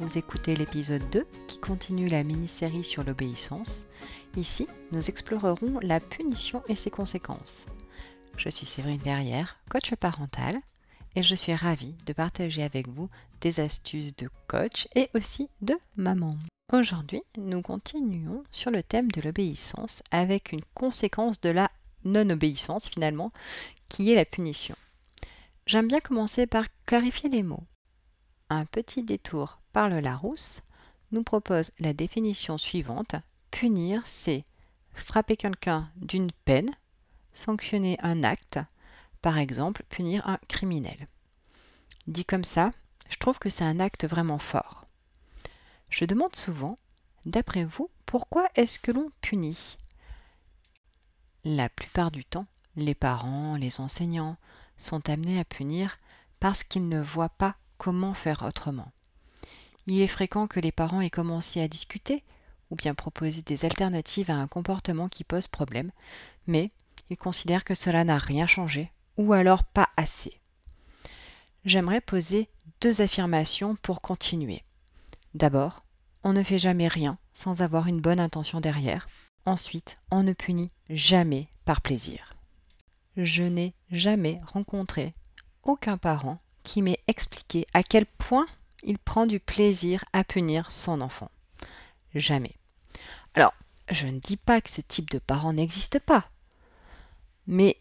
Vous écoutez l'épisode 2 qui continue la mini-série sur l'obéissance. Ici, nous explorerons la punition et ses conséquences. Je suis Séverine Derrière, coach parental, et je suis ravie de partager avec vous des astuces de coach et aussi de maman. Aujourd'hui, nous continuons sur le thème de l'obéissance avec une conséquence de la non-obéissance finalement, qui est la punition. J'aime bien commencer par clarifier les mots. Un petit détour par le Larousse nous propose la définition suivante. Punir, c'est frapper quelqu'un d'une peine, sanctionner un acte, par exemple punir un criminel. Dit comme ça, je trouve que c'est un acte vraiment fort. Je demande souvent, d'après vous, pourquoi est-ce que l'on punit? La plupart du temps, les parents, les enseignants, sont amenés à punir parce qu'ils ne voient pas comment faire autrement. Il est fréquent que les parents aient commencé à discuter ou bien proposer des alternatives à un comportement qui pose problème, mais ils considèrent que cela n'a rien changé ou alors pas assez. J'aimerais poser deux affirmations pour continuer. D'abord, on ne fait jamais rien sans avoir une bonne intention derrière. Ensuite, on ne punit jamais par plaisir je n'ai jamais rencontré aucun parent qui m'ait expliqué à quel point il prend du plaisir à punir son enfant. Jamais. Alors, je ne dis pas que ce type de parents n'existe pas, mais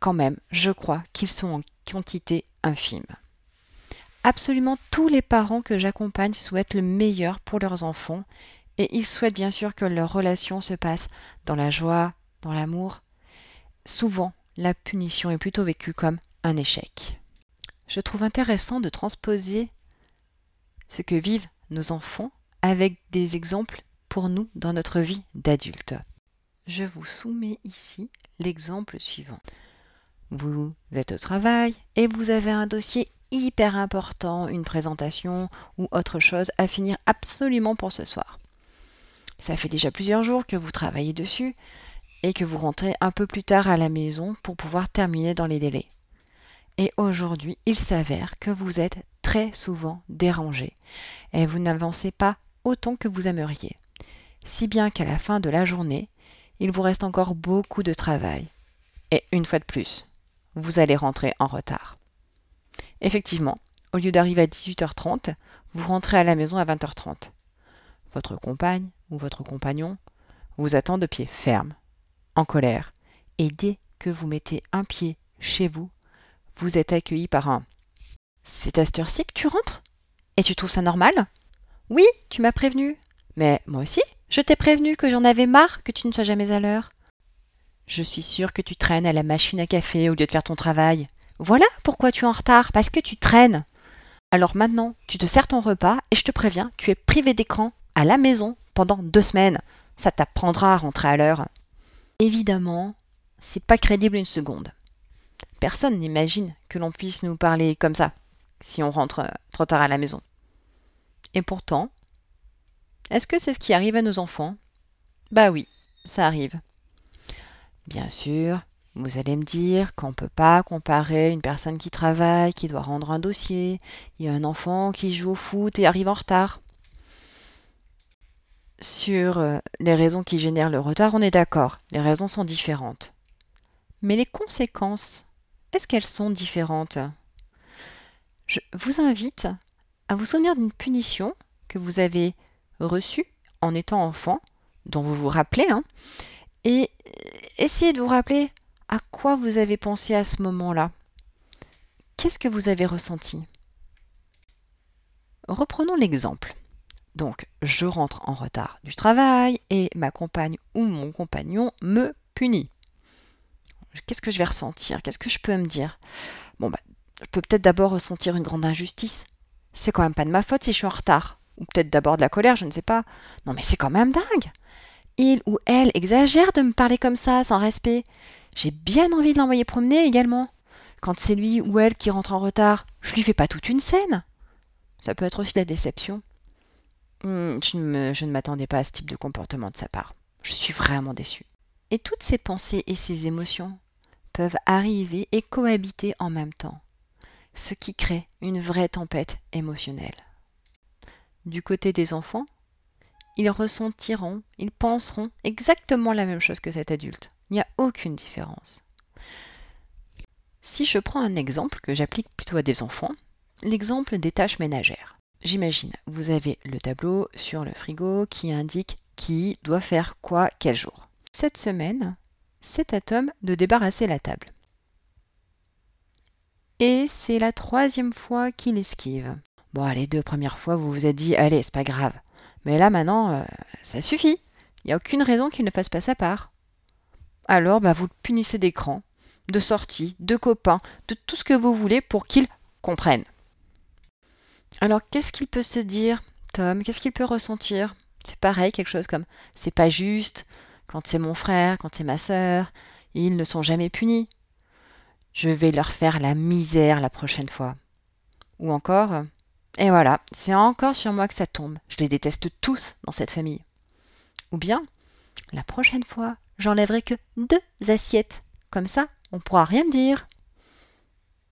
quand même, je crois qu'ils sont en quantité infime. Absolument tous les parents que j'accompagne souhaitent le meilleur pour leurs enfants et ils souhaitent bien sûr que leur relation se passe dans la joie, dans l'amour. Souvent, la punition est plutôt vécue comme un échec. Je trouve intéressant de transposer ce que vivent nos enfants avec des exemples pour nous dans notre vie d'adulte. Je vous soumets ici l'exemple suivant. Vous êtes au travail et vous avez un dossier hyper important, une présentation ou autre chose à finir absolument pour ce soir. Ça fait déjà plusieurs jours que vous travaillez dessus, et que vous rentrez un peu plus tard à la maison pour pouvoir terminer dans les délais. Et aujourd'hui, il s'avère que vous êtes très souvent dérangé et vous n'avancez pas autant que vous aimeriez. Si bien qu'à la fin de la journée, il vous reste encore beaucoup de travail. Et une fois de plus, vous allez rentrer en retard. Effectivement, au lieu d'arriver à 18h30, vous rentrez à la maison à 20h30. Votre compagne ou votre compagnon vous attend de pied ferme en colère, et dès que vous mettez un pied chez vous, vous êtes accueilli par un C'est à cette heure-ci que tu rentres? Et tu trouves ça normal? Oui, tu m'as prévenu. Mais moi aussi, je t'ai prévenu que j'en avais marre que tu ne sois jamais à l'heure. Je suis sûre que tu traînes à la machine à café au lieu de faire ton travail. Voilà pourquoi tu es en retard, parce que tu traînes. Alors maintenant, tu te sers ton repas et je te préviens, tu es privé d'écran à la maison pendant deux semaines. Ça t'apprendra à rentrer à l'heure. Évidemment, c'est pas crédible une seconde. Personne n'imagine que l'on puisse nous parler comme ça, si on rentre euh, trop tard à la maison. Et pourtant, est-ce que c'est ce qui arrive à nos enfants? Bah oui, ça arrive. Bien sûr, vous allez me dire qu'on ne peut pas comparer une personne qui travaille, qui doit rendre un dossier, et un enfant qui joue au foot et arrive en retard sur euh, les raisons qui génèrent le retard, on est d'accord, les raisons sont différentes. Mais les conséquences, est-ce qu'elles sont différentes? Je vous invite à vous souvenir d'une punition que vous avez reçue en étant enfant, dont vous vous rappelez, hein, et essayez de vous rappeler à quoi vous avez pensé à ce moment-là. Qu'est-ce que vous avez ressenti? Reprenons l'exemple. Donc, je rentre en retard du travail et ma compagne ou mon compagnon me punit. Qu'est-ce que je vais ressentir? Qu'est-ce que je peux me dire? Bon, bah, je peux peut-être d'abord ressentir une grande injustice. C'est quand même pas de ma faute si je suis en retard. Ou peut-être d'abord de la colère, je ne sais pas. Non, mais c'est quand même dingue. Il ou elle exagère de me parler comme ça, sans respect. J'ai bien envie de l'envoyer promener également. Quand c'est lui ou elle qui rentre en retard, je lui fais pas toute une scène. Ça peut être aussi la déception. Hmm, je, ne m'attendais pas à ce type de comportement de sa part. Je suis vraiment déçue. Et toutes ces pensées et ces émotions peuvent arriver et cohabiter en même temps, ce qui crée une vraie tempête émotionnelle. du côté des enfants, ils ressentiront, ils penseront exactement la même chose que cet adulte. Il n'y a aucune différence. Si je prends un exemple que j'applique plutôt à des enfants, l'exemple des tâches ménagères. J'imagine, vous avez le tableau sur le frigo qui indique qui doit faire quoi quel jour. Cette semaine, c'est à Tom de débarrasser la table. Et c'est la troisième fois qu'il esquive. Bon, les deux premières fois, vous vous êtes dit, allez, c'est pas grave. Mais là, maintenant, euh, ça suffit. Il n'y a aucune raison qu'il ne fasse pas sa part. Alors, bah, vous le punissez d'écran, de sortie, de copains, de tout ce que vous voulez pour qu'il comprenne. Alors, qu'est-ce qu'il peut se dire, Tom? Qu'est-ce qu'il peut ressentir? C'est pareil, quelque chose comme c'est pas juste, quand c'est mon frère, quand c'est ma sœur, ils ne sont jamais punis. Je vais leur faire la misère la prochaine fois. Ou encore, et voilà, c'est encore sur moi que ça tombe. Je les déteste tous dans cette famille. Ou bien, la prochaine fois, j'enlèverai que deux assiettes. Comme ça, on ne pourra rien dire.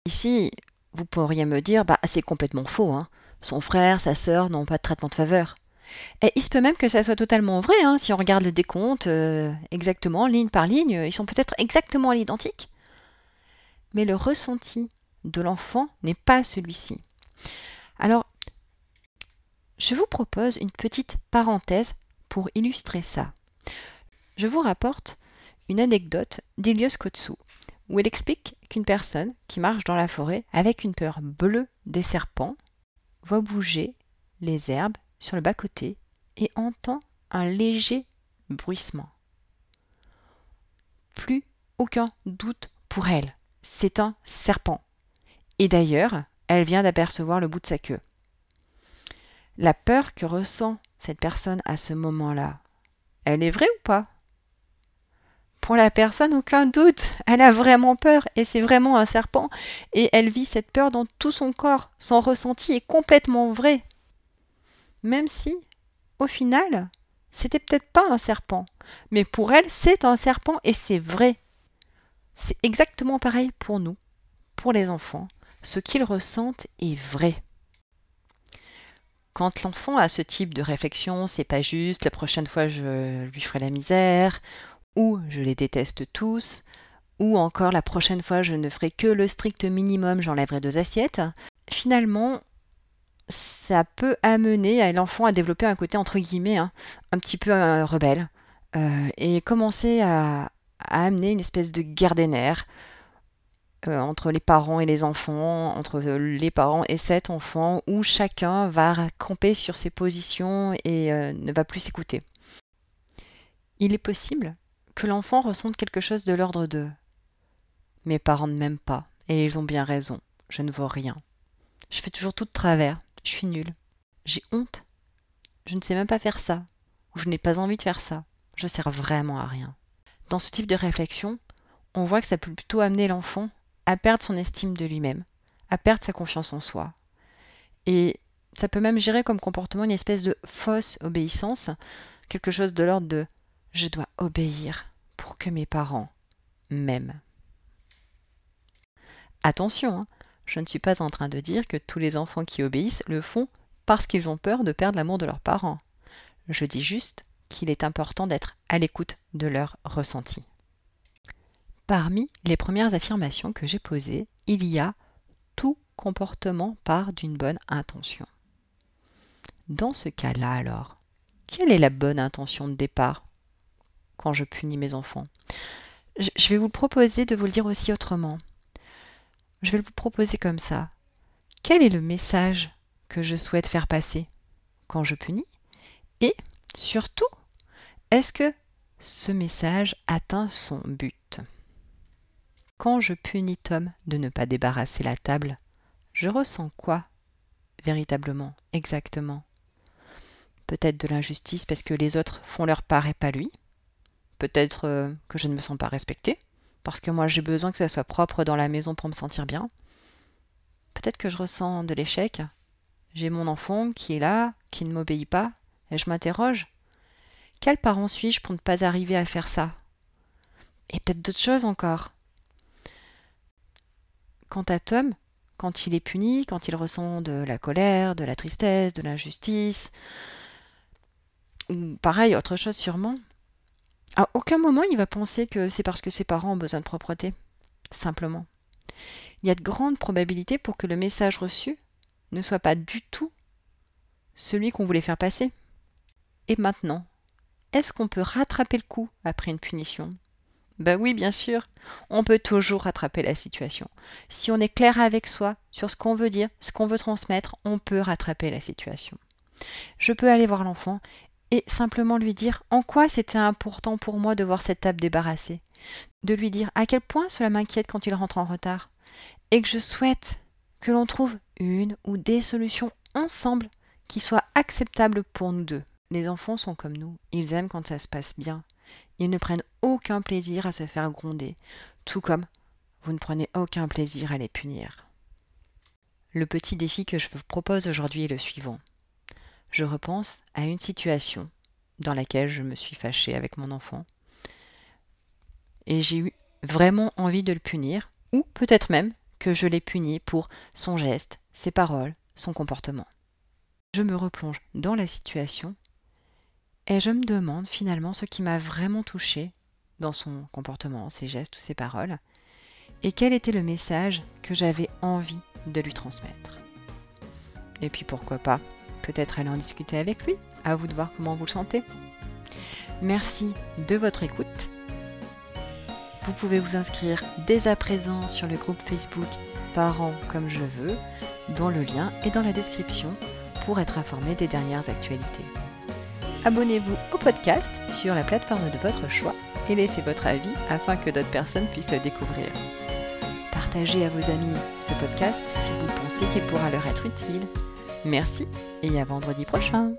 Ici, vous pourriez me dire, bah c'est complètement faux. Hein. Son frère, sa sœur n'ont pas de traitement de faveur. Et il se peut même que ça soit totalement vrai, hein. si on regarde le décompte euh, exactement, ligne par ligne, ils sont peut-être exactement à l'identique. Mais le ressenti de l'enfant n'est pas celui-ci. Alors, je vous propose une petite parenthèse pour illustrer ça. Je vous rapporte une anecdote d'Ilios Kotsu, où elle explique qu'une personne qui marche dans la forêt avec une peur bleue des serpents voit bouger les herbes sur le bas-côté et entend un léger bruissement. Plus aucun doute pour elle, c'est un serpent. Et d'ailleurs, elle vient d'apercevoir le bout de sa queue. La peur que ressent cette personne à ce moment-là, elle est vraie ou pas? Pour la personne, aucun doute, elle a vraiment peur et c'est vraiment un serpent et elle vit cette peur dans tout son corps. Son ressenti est complètement vrai. Même si, au final, c'était peut-être pas un serpent, mais pour elle, c'est un serpent et c'est vrai. C'est exactement pareil pour nous, pour les enfants. Ce qu'ils ressentent est vrai. Quand l'enfant a ce type de réflexion, c'est pas juste, la prochaine fois je lui ferai la misère, ou je les déteste tous, ou encore la prochaine fois je ne ferai que le strict minimum, j'enlèverai deux assiettes, finalement, ça peut amener l'enfant à développer un côté entre guillemets hein, un petit peu euh, rebelle euh, et commencer à, amener une espèce de guerre des nerfs euh, entre les parents et les enfants, entre les parents et cet enfant, où chacun va camper sur ses positions et ne va plus s'écouter. Il est possible que l'enfant ressente quelque chose de l'ordre de Mes parents ne m'aiment pas, et ils ont bien raison, je ne vois rien. Je fais toujours tout de travers, je suis nulle. J'ai honte. Je ne sais même pas faire ça. Ou je n'ai pas envie de faire ça. Je sers vraiment à rien. Dans ce type de réflexion, on voit que ça peut plutôt amener l'enfant à perdre son estime de lui-même, à perdre sa confiance en soi. Et ça peut même gérer comme comportement une espèce de fausse obéissance, quelque chose de l'ordre de je dois obéir pour que mes parents m'aiment. Attention, hein, je ne suis pas en train de dire que tous les enfants qui obéissent le font parce qu'ils ont peur de perdre l'amour de leurs parents. Je dis juste qu'il est important d'être à l'écoute de leurs ressentis. Parmi les premières affirmations que j'ai posées, il y a tout comportement part d'une bonne intention. Dans ce cas-là alors, quelle est la bonne intention de départ quand je punis mes enfants? Je vais vous proposer de vous le dire aussi autrement je vais vous proposer comme ça. Quel est le message que je souhaite faire passer quand je punis? Et surtout, est-ce que ce message atteint son but? Quand je punis Tom de ne pas débarrasser la table, je ressens quoi véritablement, exactement? Peut-être de l'injustice parce que les autres font leur part et pas lui? Peut-être euh, que je ne me sens pas respectée? Parce que moi j'ai besoin que ça soit propre dans la maison pour me sentir bien. Peut-être que je ressens de l'échec. J'ai mon enfant qui est là, qui ne m'obéit pas, et je m'interroge. Quel parent suis-je pour ne pas arriver à faire ça? Et peut-être d'autres choses encore. Quant à Tom, quand il est puni, quand il ressent de la colère, de la tristesse, de l'injustice, ou pareil, autre chose sûrement, à aucun moment il va penser que c'est parce que ses parents ont besoin de propreté, simplement. Il y a de grandes probabilités pour que le message reçu ne soit pas du tout celui qu'on voulait faire passer. Et maintenant, est-ce qu'on peut rattraper le coup après une punition? Ben oui, bien sûr, on peut toujours rattraper la situation. Si on est clair avec soi sur ce qu'on veut dire, ce qu'on veut transmettre, on peut rattraper la situation. Je peux aller voir l'enfant et simplement lui dire en quoi c'était important pour moi de voir cette table débarrassée, de lui dire à quel point cela m'inquiète quand il rentre en retard, et que je souhaite que l'on trouve une ou des solutions ensemble qui soient acceptables pour nous deux. Les enfants sont comme nous, ils aiment quand ça se passe bien. Ils ne prennent aucun plaisir à se faire gronder, tout comme vous ne prenez aucun plaisir à les punir. Le petit défi que je vous propose aujourd'hui est le suivant. Je repense à une situation dans laquelle je me suis fâchée avec mon enfant et j'ai eu vraiment envie de le punir, ou peut-être même que je l'ai puni pour son geste, ses paroles, son comportement. Je me replonge dans la situation et je me demande finalement ce qui m'a vraiment touché dans son comportement, ses gestes ou ses paroles, et quel était le message que j'avais envie de lui transmettre. Et puis pourquoi pas, peut-être aller en discuter avec lui, à vous de voir comment vous le sentez. Merci de votre écoute vous pouvez vous inscrire dès à présent sur le groupe Facebook Parents comme je veux, dont le lien est dans la description pour être informé des dernières actualités. Abonnez-vous au podcast sur la plateforme de votre choix et laissez votre avis afin que d'autres personnes puissent le découvrir. Partagez à vos amis ce podcast si vous pensez qu'il pourra leur être utile. Merci et à vendredi prochain